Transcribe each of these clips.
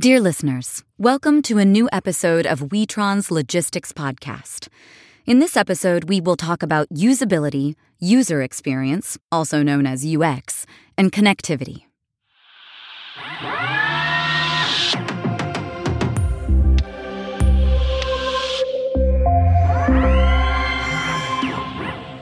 Dear listeners, welcome to a new episode of Witron's Logistics Podcast. In this episode, we will talk about usability, user experience, also known as UX, and connectivity.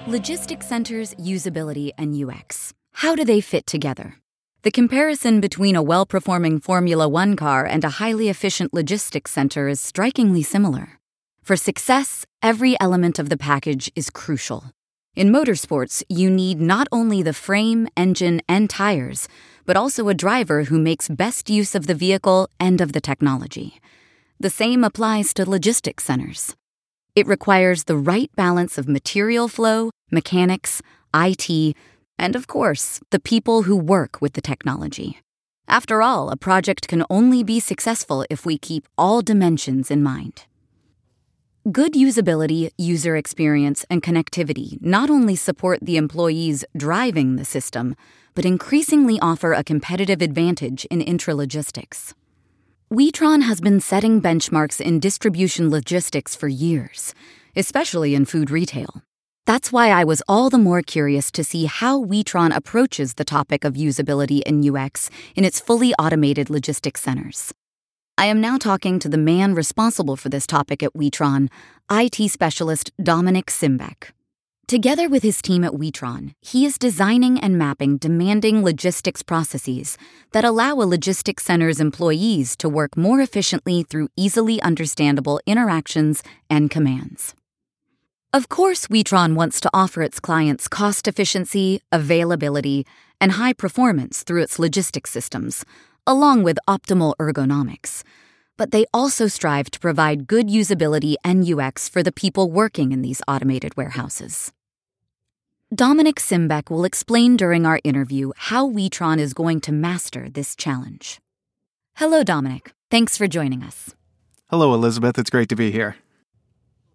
Logistics centers' usability and UX. How do they fit together? The comparison between a well performing Formula One car and a highly efficient logistics center is strikingly similar. For success, every element of the package is crucial. In motorsports, you need not only the frame, engine, and tires, but also a driver who makes best use of the vehicle and of the technology. The same applies to logistics centers. It requires the right balance of material flow, mechanics, IT, and of course, the people who work with the technology. After all, a project can only be successful if we keep all dimensions in mind. Good usability, user experience, and connectivity not only support the employees driving the system, but increasingly offer a competitive advantage in intralogistics. Witron has been setting benchmarks in distribution logistics for years, especially in food retail. That's why I was all the more curious to see how Witron approaches the topic of usability in UX in its fully automated logistics centers. I am now talking to the man responsible for this topic at Witron, IT specialist Dominik Simbeck. Together with his team at Witron, he is designing and mapping demanding logistics processes that allow a logistics center's employees to work more efficiently through easily understandable interactions and commands. Of course, Witron wants to offer its clients cost efficiency, availability, and high performance through its logistics systems, along with optimal ergonomics. But they also strive to provide good usability and UX for the people working in these automated warehouses. Dominik Simbeck will explain during our interview how Witron is going to master this challenge. Hello, Dominik. Thanks for joining us. Hello, Elizabeth. It's great to be here.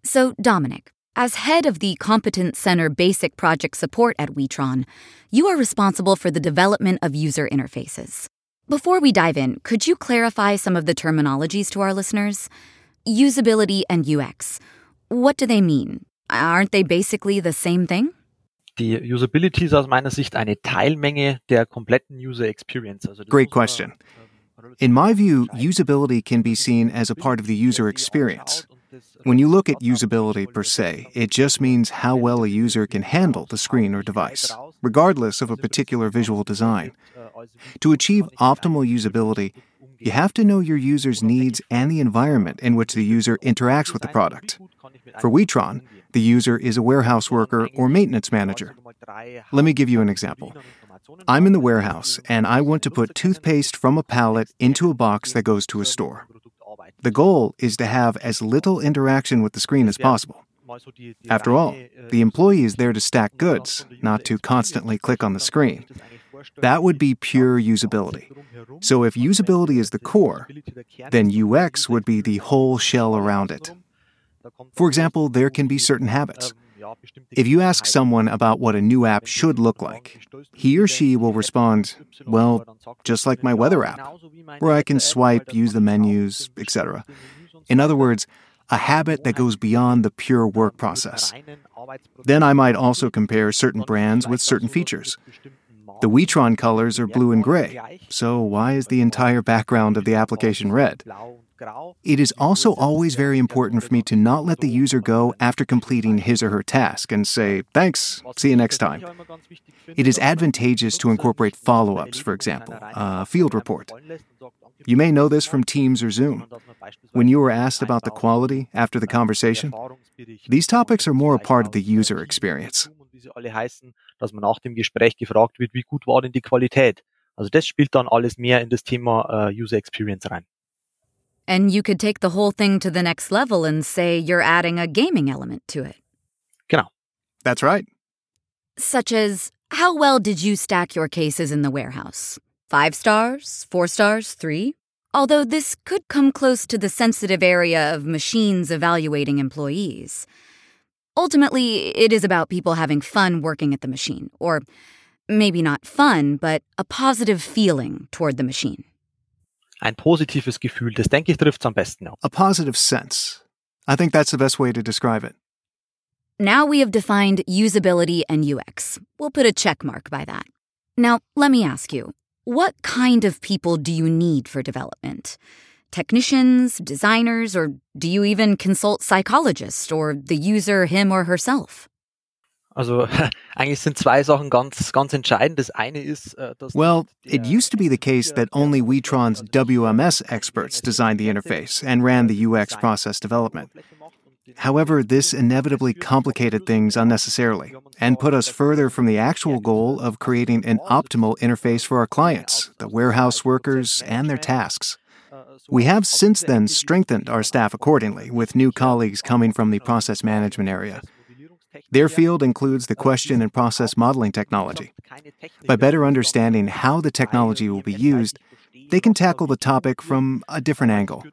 So, Dominik, as head of the Competence Center Basic Project Support at Witron, you are responsible for the development of user interfaces. Before we dive in, could you clarify some of the terminologies to our listeners? Usability and UX. What do they mean? Aren't they basically the same thing? Die Usability ist aus meiner Sicht eine Teilmenge der kompletten User Experience. Also Great question. Ähm, in my view, usability can be seen as a part of the user experience. When you look at usability per se, it just means how well a user can handle the screen or device, regardless of a particular visual design. To achieve optimal usability, you have to know your user's needs and the environment in which the user interacts with the product. For Witron, the user is a warehouse worker or maintenance manager. Let me give you an example. I'm in the warehouse and I want to put toothpaste from a pallet into a box that goes to a store. The goal is to have as little interaction with the screen as possible. After all, the employee is there to stack goods, not to constantly click on the screen. That would be pure usability. So if usability is the core, then UX would be the whole shell around it. For example, there can be certain habits. If you ask someone about what a new app should look like, he or she will respond, well, just like my weather app, where I can swipe, use the menus, etc. In other words, a habit that goes beyond the pure work process. Then I might also compare certain brands with certain features. The Witron colors are blue and gray, so why is the entire background of the application red? It is also always very important for me to not let the user go after completing his or her task and say, thanks, see you next time. It is advantageous to incorporate follow ups, for example, a field report. You may know this from Teams or Zoom. When you are asked about the quality after the conversation, these topics are more a part of the user experience. dass man nach dem Gespräch gefragt wird, wie gut war denn die Qualität? Also das spielt dann alles mehr in das Thema äh, User Experience rein. And you could take the whole thing to the next level and say you're adding a gaming element to it. Genau. That's right. Such as, how well did you stack your cases in the warehouse? Five stars? Four stars? Three? Although this could come close to the sensitive area of machines evaluating employees. Ultimately, it is about people having fun working at the machine, or maybe not fun, but a positive feeling toward the machine. Ein positives Gefühl, das denke ich trifft es am besten. Ja. A positive sense. I think that's the best way to describe it. Now we have defined usability and UX. We'll put a check mark by that. Now, let me ask you what kind of people do you need for development? Technicians, designers, or do you even consult psychologists or the user him or herself? Also eigentlich sind zwei Sachen ganz, ganz entscheidend. Das eine ist, äh, dass Well, it used to be the case that only Witron's WMS experts designed the interface and ran the UX process development. However, this inevitably complicated things unnecessarily and put us further from the actual goal of creating an optimal interface for our clients, the warehouse workers, and their tasks. We have since then strengthened our staff accordingly, with new colleagues coming from the process management area. Their field includes the question and process modeling technology. By better understanding how the technology will be used, they can tackle the topic from a different angle.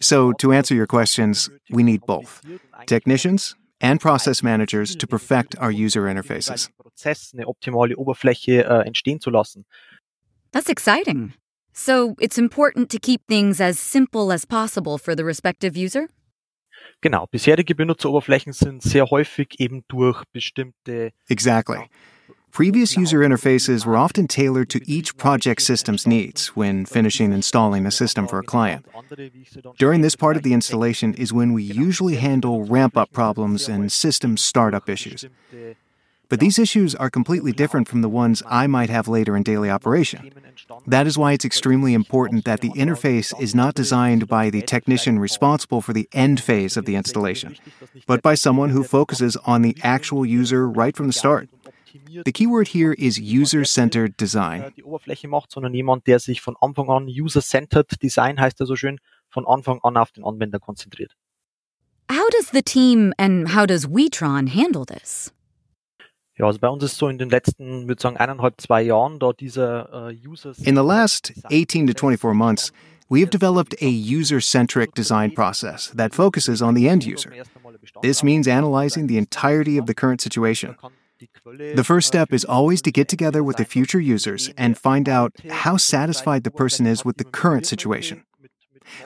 So, to answer your questions, we need both technicians and process managers to perfect our user interfaces. That's exciting. So it's important to keep things as simple as possible for the respective user? Genau, bisherige Benutzeroberflächen sind sehr häufig eben durch bestimmte Exactly. Previous user interfaces were often tailored to each project system's needs when finishing installing a system for a client. During this part of the installation is when we usually handle ramp up problems and system startup issues. But these issues are completely different from the ones I might have later in daily operation. That is why it's extremely important that the interface is not designed by the technician responsible for the end phase of the installation, but by someone who focuses on the actual user right from the start. The key word here is user centered design. die Oberfläche macht, sondern jemand, der sich von Anfang an User-Centered Design heißt er so schön, von Anfang an auf den Anwender konzentriert. How does the team and how does Witron handle this? Ja, also bei uns ist so in den letzten, würde sagen, eineinhalb, zwei Jahren, da dieser äh, User In the last 18 to 24 months, we have developed a user centric design process that focuses on the end user. This means analyzing the entirety of the current situation. The first step is always to get together with the future users and find out how satisfied the person is with the current situation.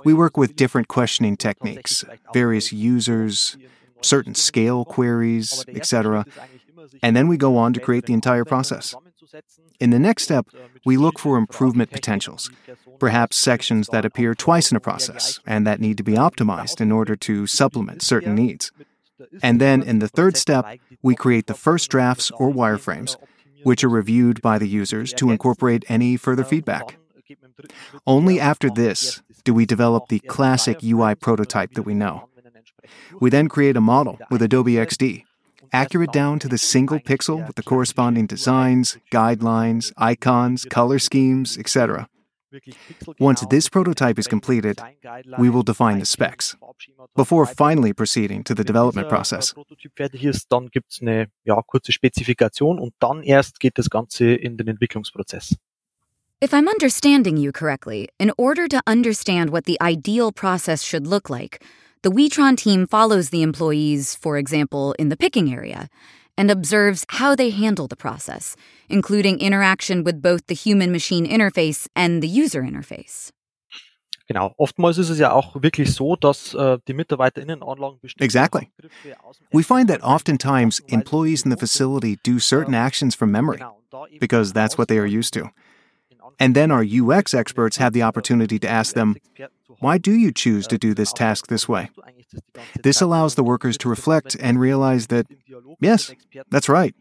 We work with different questioning techniques, various users, certain scale queries, etc., and then we go on to create the entire process. In the next step, we look for improvement potentials, perhaps sections that appear twice in a process and that need to be optimized in order to supplement certain needs. And then in the third step, we create the first drafts or wireframes, which are reviewed by the users to incorporate any further feedback. Only after this do we develop the classic UI prototype that we know. We then create a model with Adobe XD, accurate down to the single pixel with the corresponding designs, guidelines, icons, color schemes, etc. Once this prototype is completed, we will define the specs before finally proceeding to the development process. Äh, Prototyp fertig ist, eine kurze Spezifikation und dann erst geht das Ganze in den Entwicklungsprozess. If I'm understanding you correctly, in order to understand what the ideal process should look like, the Witron team follows the employees, for example, in the picking area, and observes how they handle the process, including interaction with both the human machine interface and the user interface. Genau. Oftmals ist es ja auch wirklich so, dass äh, die MitarbeiterInnenanlagen bestimmte Exactly. Begriffe aus dem We find that oftentimes employees in the facility do certain ähm, actions from memory Genau, und da eben because that's what they are used to. And then our UX experts have the opportunity to ask them, why do you choose to do this task this way? This allows the workers to reflect and realize that, yes, that's right.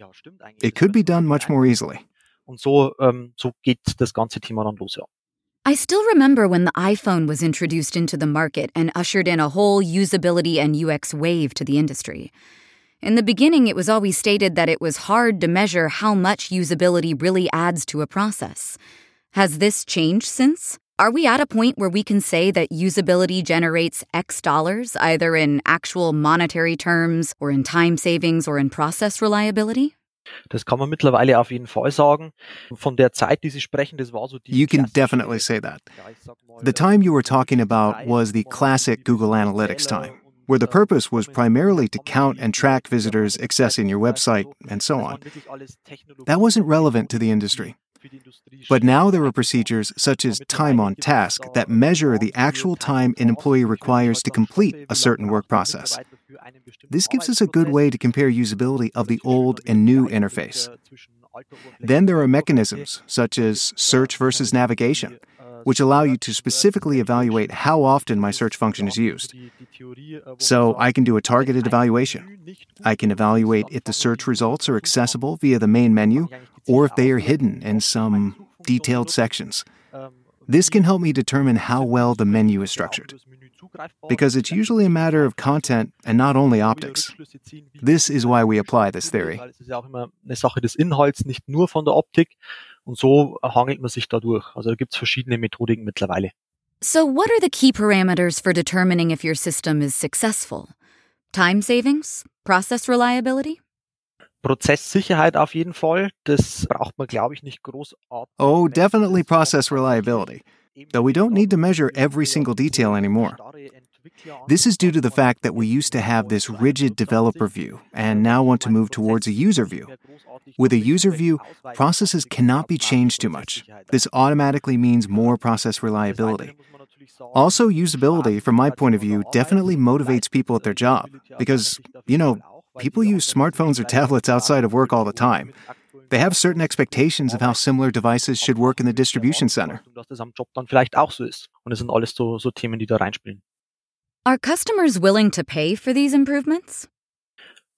It could be done much more easily. Und so, ähm, so geht das ganze Thema dann los, ja. I still remember when the iPhone was introduced into the market and ushered in a whole usability and UX wave to the industry. In the beginning, it was always stated that it was hard to measure how much usability really adds to a process. Has this changed since? Are we at a point where we can say that usability generates X dollars, either in actual monetary terms, or in time savings, or in process reliability? Das kann man mittlerweile auf jeden Fall sagen. Von der Zeit, die Sie sprechen, das war so die You can definitely say that. Ja, ich sag mal, The time you were talking about was the classic Google Analytics time, where the äh, purpose was primarily to count and track visitors accessing your website and so on. That wasn't relevant to the industry. But now there are procedures such as time on task that measure the actual time an employee requires to complete a certain work process. This gives us a good way to compare usability of the old and new interface. Then there are mechanisms such as search versus navigation, which allow you to specifically evaluate how often my search function is used. So I can do a targeted evaluation. I can evaluate if the search results are accessible via the main menu or if they are hidden in some detailed sections. This can help me determine how well the menu is structured. Because it's usually a matter of content and not only optics. This is why we apply this theory. So, what are the key parameters for determining if your system is successful? Time savings? Process reliability? Prozesssicherheit auf jeden Fall. Das braucht man, glaube ich, nicht großartig. Oh, definitely process reliability. Though we don't need to measure every single detail anymore. This is due to the fact that we used to have this rigid developer view and now want to move towards a user view. With a user view, processes cannot be changed too much. This automatically means more process reliability. Also, usability, from my point of view, definitely motivates people at their job because, you know, people use smartphones or tablets outside of work all the time. They have certain expectations of how similar devices should work in the distribution center. Are customers willing to pay for these improvements?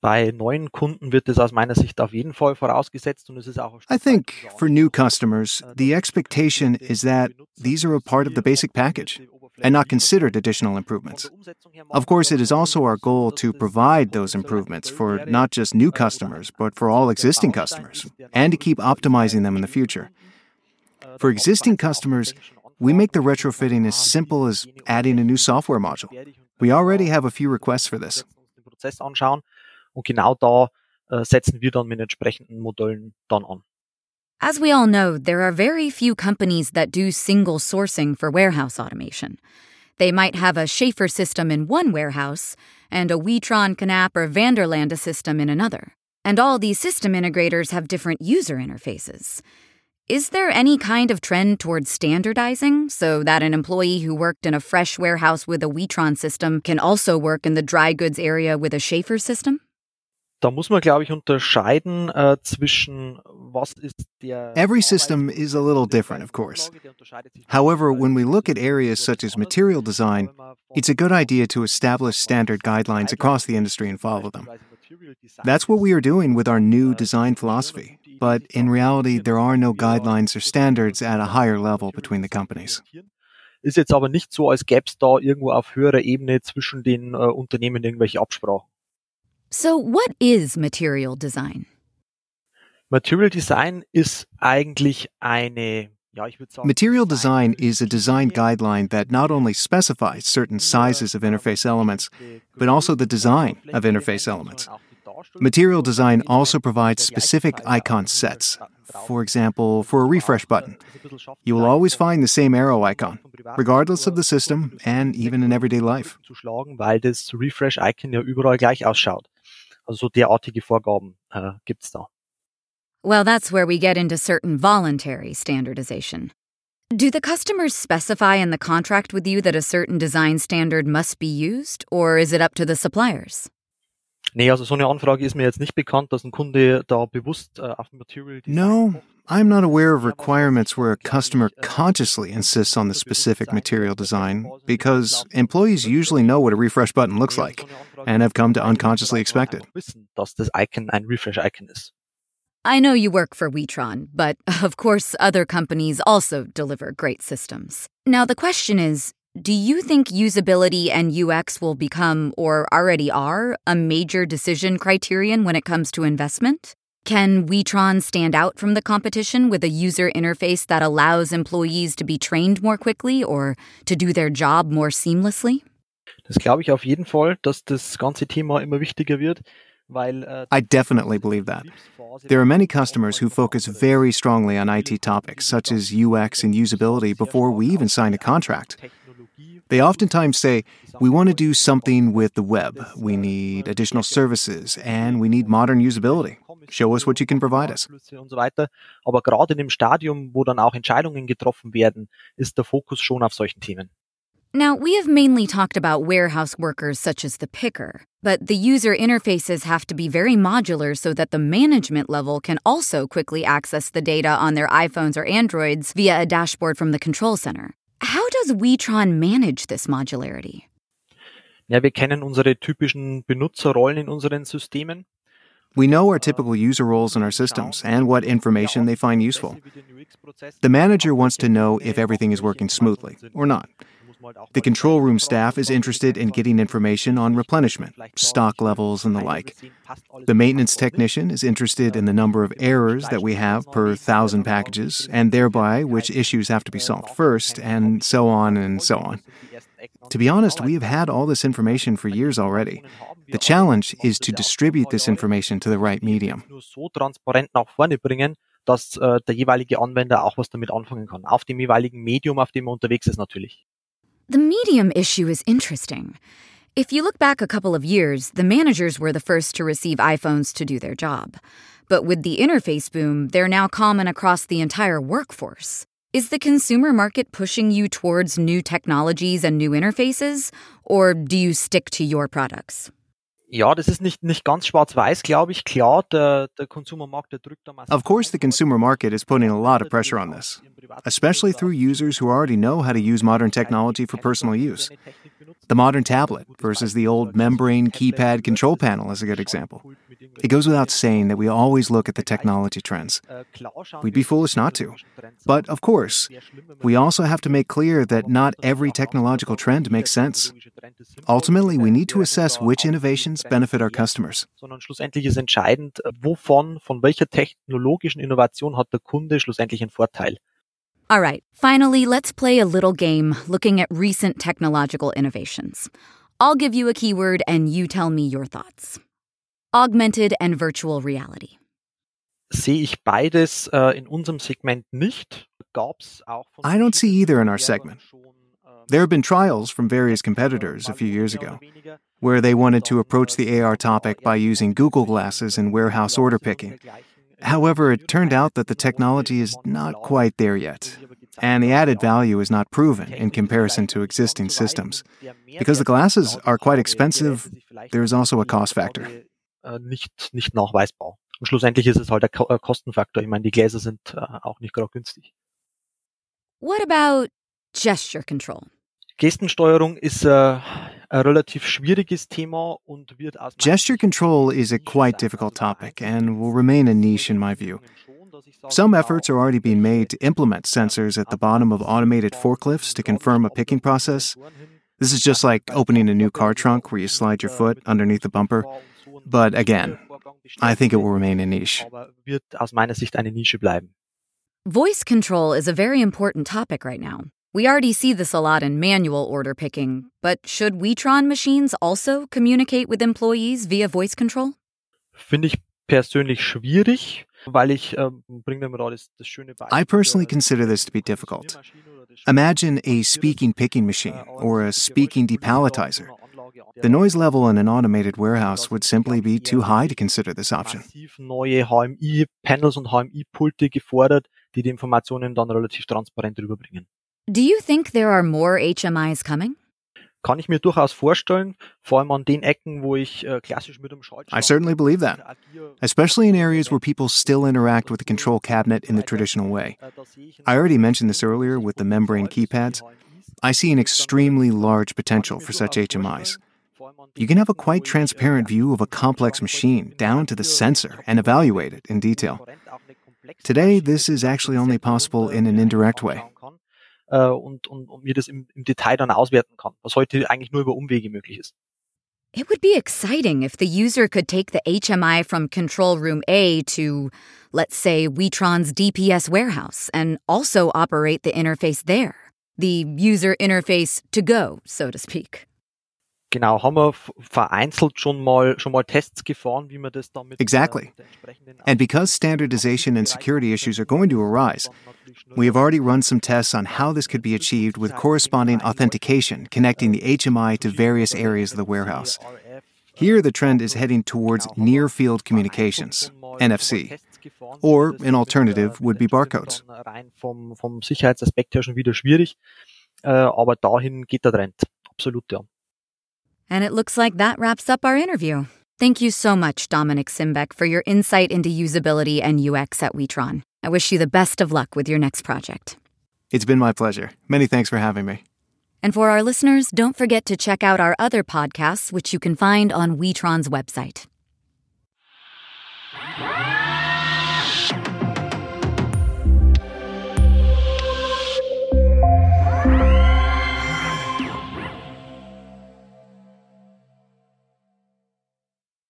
Bei neuen Kunden wird es aus meiner Sicht auf jeden Fall vorausgesetzt und es ist auch I think for new customers, the expectation is that these are a part of the basic package and not considered additional improvements. Of course, it is also our goal to provide those improvements for not just new customers, but for all existing customers, and to keep optimizing them in the future. For existing customers, we make the retrofitting as simple as adding a new software module. We already have a few requests for this. Und genau da äh, setzen wir dann mit entsprechenden Modellen dann an. As we all know, there are very few companies that do single sourcing for warehouse automation. They might have a Schaefer system in one warehouse and a Witron, Knapp, or Vanderlande system in another. And all these system integrators have different user interfaces. Is there any kind of trend towards standardizing so that an employee who worked in a fresh warehouse with a Witron system can also work in the dry goods area with a Schaefer system? Every system is a little different, of course. However, when we look at areas such as material design, it's a good idea to establish standard guidelines across the industry and follow them. That's what we are doing with our new design philosophy. But in reality, there are no guidelines or standards at a higher level between the companies. Ist jetzt aber nicht so, als gäbe es da irgendwo auf höherer Ebene zwischen den äh, Unternehmen irgendwelche Absprachen. So, what is material design? Material Design ist eigentlich eine ja, ich würde sagen, Material design is a design guideline that not only specifies certain sizes of interface elements, but also the design of interface elements. Material design also provides specific icon sets. For example, for a refresh button, you will always find the same arrow icon, regardless of the system and even in everyday life. Also so derartige Vorgaben äh, gibt's da. Well, that's where we get into certain voluntary standardization. Do the customers specify in the contract with you that a certain design standard must be used, or is it up to the suppliers? Nee, also so eine Anfrage ist mir jetzt nicht bekannt, dass ein Kunde da bewusst äh, auf Material Design No, I'm not aware of requirements where a customer äh, consciously insists on the specific material design because employees usually know what a refresh button looks like and have come to unconsciously expect it. wissen, dass das Icon ein Refresh-Icon ist. I know you work for Witron, but of course, other companies also deliver great systems. Now, the question is do you think usability and UX will become, or already are, a major decision criterion when it comes to investment? Can Witron stand out from the competition with a user interface that allows employees to be trained more quickly or to do their job more seamlessly? Das glaube ich auf jeden Fall, dass das ganze Thema immer wichtiger wird, äh, I definitely believe that. There are many customers who focus very strongly on IT topics such as UX and usability before we even sign a contract. They oftentimes say, We want to do something with the web. We need additional services and we need modern usability. Show us what you can provide us. Und so weiter. Aber gerade in dem Stadium, wo dann auch Entscheidungen getroffen werden, ist der Fokus schon auf solchen Themen. Now, we have mainly talked about warehouse workers such as the picker, but the user interfaces have to be very modular so that the management level can also quickly access the data on their iPhones or Androids via a dashboard from the control center. Does Witron manage this modularity? Ja, wir kennen unsere typischen Benutzerrollen in unseren Systemen. We know our typical user roles in our systems and what information they find useful. The manager wants to know if everything is working smoothly or not. The control room staff is interested in getting information on replenishment, stock levels, and the like. The maintenance technician is interested in the number of errors that we have per thousand packages, and thereby which issues have to be solved first, and so on and so on. To be honest, we have had all this information for years already. The challenge is to distribute this information to the right medium. dass äh, der jeweilige Anwender auch was damit anfangen kann. Auf dem jeweiligen Medium, auf dem er unterwegs ist natürlich. The medium issue is interesting. If you look back a couple of years, the managers were the first to receive iPhones to do their job. But with the interface boom, they're now common across the entire workforce. Is the consumer market pushing you towards new technologies and new interfaces, or do you stick to your products? Ja, das ist nicht, nicht ganz schwarz-weiß, glaube ich. Klar, der, der Konsumermarkt, der drückt da massiv Of course, the consumer market is putting a lot of pressure on this, especially through users who already know how to use modern technology for personal use. The modern tablet versus the old membrane keypad control panel is a good example. It goes without saying that we always look at the technology trends. We'd be foolish not to. But of course, we also have to make clear that not every technological trend makes sense. Ultimately, we need to assess which innovations benefit our customers. Sondern schlussendlich ist entscheidend, äh, wovon, von welcher technologischen Innovation hat der Kunde schlussendlich einen Vorteil. All right, finally, let's play a little game looking at recent technological innovations. I'll give you a keyword and you tell me your thoughts. Augmented and virtual reality. Sehe ich beides äh, in unserem Segment nicht. Gab's auch von I don't see either in our verschiedenen segment. Schon, There have been trials from various competitors a few years ago where they wanted to approach the AR topic by using Google Glasses and warehouse order picking. However, it turned out that the technology is not quite there yet, and the added value is not proven in comparison to existing systems. Because the glasses are quite expensive, there's also a cost factor. Äh, Nicht, nicht nachweisbar. Und schlussendlich ist es halt der äh, Kostenfaktor. Ich meine, die Gläser sind äh, auch nicht gerade günstig. What about gesture control? Gestensteuerung ist äh, ein relativ schwieriges Thema und wird aus Gesture control is a Nische quite difficult topic and will remain a niche in my view. Some efforts are already being made to implement sensors at the bottom of automated forklifts to confirm a picking process. This is just like opening a new car trunk where you slide your äh, foot underneath the bumper. But again, I think it will remain a niche. Aber wird aus meiner Sicht eine Nische bleiben. Voice control is a very important topic right now. We already see this a lot in manual order picking, but should Witron machines also communicate with employees via voice control? Finde ich persönlich schwierig, weil ich ähm, bringe mir da das, das schöne Beispiel. I personally consider this to be difficult. Imagine a speaking picking machine or a speaking depalletizer. The noise level in an automated warehouse would simply be too high to consider this option. Neue HMI-Panels und HMI-Pulte gefordert, die die Informationen dann relativ transparent rüberbringen. Do you think there are more HMIs coming? Kann ich mir durchaus vorstellen, vor allem an den Ecken, wo ich äh, klassisch mit dem Schaltschrank I certainly believe that, especially in areas where people still interact with the control cabinet in the traditional way. Äh, I already mentioned this earlier with the membrane keypads. I see an extremely large potential for such HMIs. You can have a quite transparent view of a complex machine down to the sensor and evaluate it in detail. Today, this is actually only possible in an indirect way. Äh, Und, und, und mir das im, im Detail dann auswerten kann, was heute eigentlich nur über Umwege möglich ist. It would be exciting if the user could take the HMI from control room A to, let's say, Witron's DPS warehouse and also operate the interface there. The user interface to go, so to speak. Genau, haben wir vereinzelt schon mal schon mal Tests gefahren, wie man das damit Exactly. äh, entsprechenden And because standardization and security issues are going to arise, we have already run some tests on how this could be achieved with corresponding authentication connecting the HMI to various areas of the warehouse. Here, the trend is heading towards near field communications, NFC. Or an alternative would be barcodes. Vom, vom Sicherheitsaspekt her schon wieder schwierig. Äh, aber dahin geht der Trend. Absolut, ja. And it looks like that wraps up our interview. Thank you so much, Dominik Simbeck, for your insight into usability and UX at Witron. I wish you the best of luck with your next project. It's been my pleasure. Many thanks for having me. And for our listeners, don't forget to check out our other podcasts, which you can find on Witron's website.